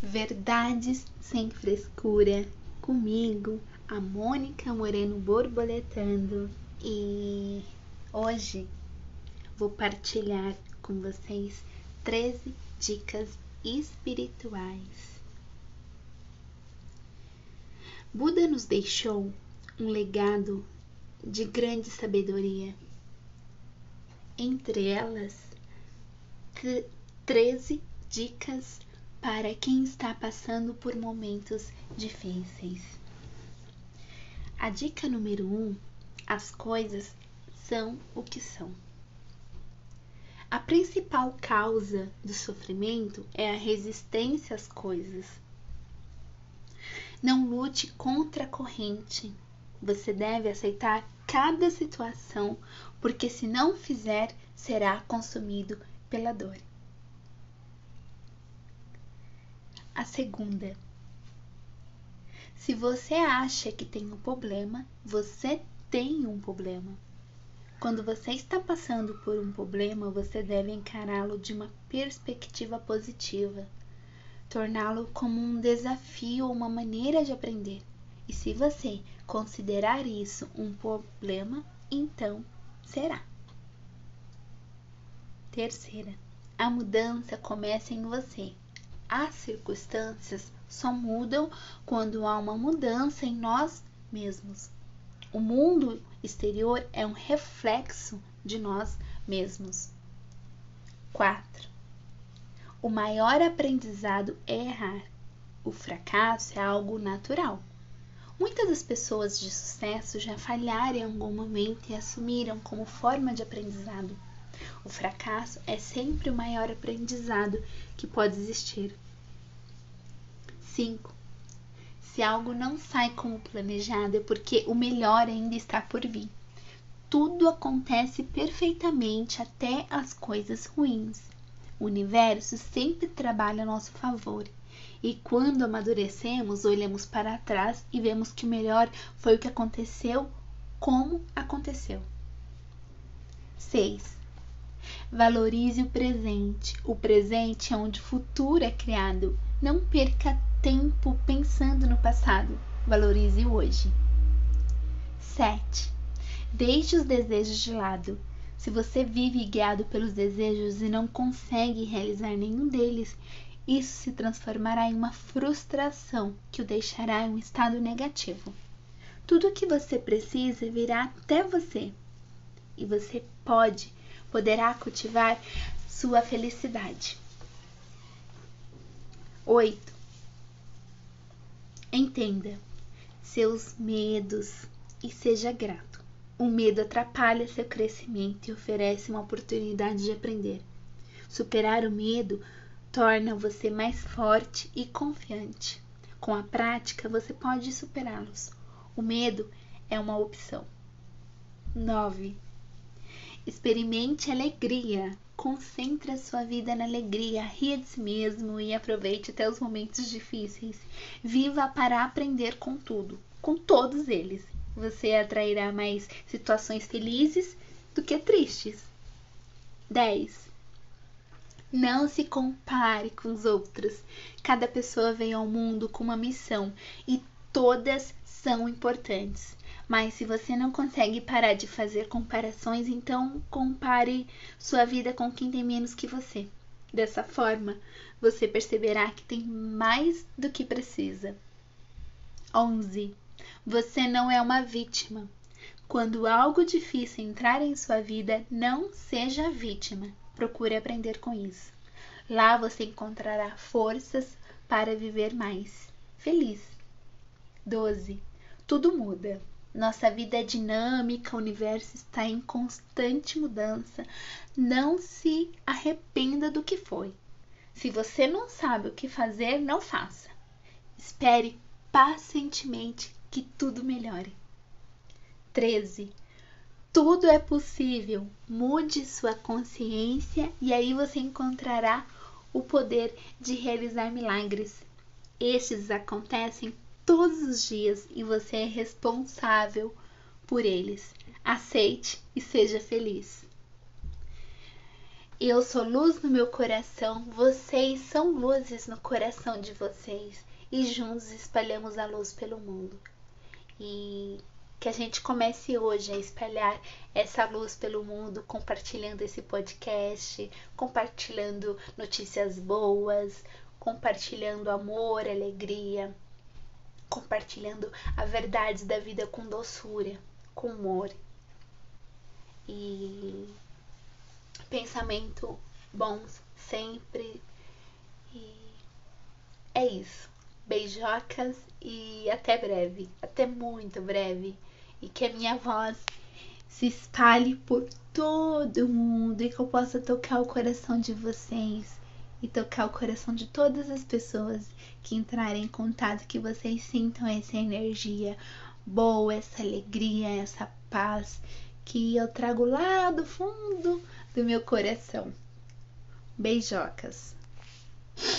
Verdades sem frescura. Comigo, a Mônica Moreno borboletando. E hoje vou partilhar com vocês 13 dicas espirituais. Buda nos deixou um legado de grande sabedoria. Entre elas, 13 dicas para quem está passando por momentos difíceis. A dica número 1: um, as coisas são o que são. A principal causa do sofrimento é a resistência às coisas. Não lute contra a corrente. Você deve aceitar cada situação, porque se não fizer, será consumido pela dor. A segunda. Se você acha que tem um problema, você tem um problema. Quando você está passando por um problema, você deve encará-lo de uma perspectiva positiva, torná-lo como um desafio ou uma maneira de aprender. E se você considerar isso um problema, então será. Terceira, a mudança começa em você. As circunstâncias só mudam quando há uma mudança em nós mesmos. O mundo exterior é um reflexo de nós mesmos. 4. O maior aprendizado é errar. O fracasso é algo natural. Muitas das pessoas de sucesso já falharam em algum momento e assumiram como forma de aprendizado. O fracasso é sempre o maior aprendizado que pode existir. 5. Se algo não sai como planejado é porque o melhor ainda está por vir. Tudo acontece perfeitamente até as coisas ruins. O universo sempre trabalha a nosso favor. E quando amadurecemos, olhamos para trás e vemos que o melhor foi o que aconteceu, como aconteceu. 6. Valorize o presente. O presente é onde o futuro é criado. Não perca tempo pensando no passado. Valorize o hoje. 7. Deixe os desejos de lado. Se você vive guiado pelos desejos e não consegue realizar nenhum deles, isso se transformará em uma frustração que o deixará em um estado negativo. Tudo o que você precisa virá até você e você pode, poderá cultivar sua felicidade. 8. Entenda seus medos e seja grato. O medo atrapalha seu crescimento e oferece uma oportunidade de aprender. Superar o medo torna você mais forte e confiante. Com a prática, você pode superá-los. O medo é uma opção. 9. Experimente alegria. Concentre a sua vida na alegria, ria de si mesmo e aproveite até os momentos difíceis. Viva para aprender com tudo, com todos eles. Você atrairá mais situações felizes do que tristes. 10. Não se compare com os outros. Cada pessoa vem ao mundo com uma missão e todas são importantes. Mas se você não consegue parar de fazer comparações, então compare sua vida com quem tem menos que você. Dessa forma, você perceberá que tem mais do que precisa. 11. Você não é uma vítima. Quando algo difícil entrar em sua vida, não seja vítima. Procure aprender com isso. Lá você encontrará forças para viver mais feliz. 12. Tudo muda. Nossa vida é dinâmica, o universo está em constante mudança. Não se arrependa do que foi. Se você não sabe o que fazer, não faça. Espere pacientemente que tudo melhore. 13 tudo é possível. Mude sua consciência e aí você encontrará o poder de realizar milagres. Estes acontecem todos os dias e você é responsável por eles. Aceite e seja feliz. Eu sou luz no meu coração, vocês são luzes no coração de vocês e juntos espalhamos a luz pelo mundo. E que a gente comece hoje a espalhar essa luz pelo mundo, compartilhando esse podcast, compartilhando notícias boas, compartilhando amor, alegria, compartilhando a verdade da vida com doçura, com humor e pensamento bons sempre. E é isso. Beijocas e até breve, até muito breve. E que a minha voz se espalhe por todo mundo e que eu possa tocar o coração de vocês e tocar o coração de todas as pessoas que entrarem em contato, que vocês sintam essa energia boa, essa alegria, essa paz que eu trago lá do fundo do meu coração. Beijocas!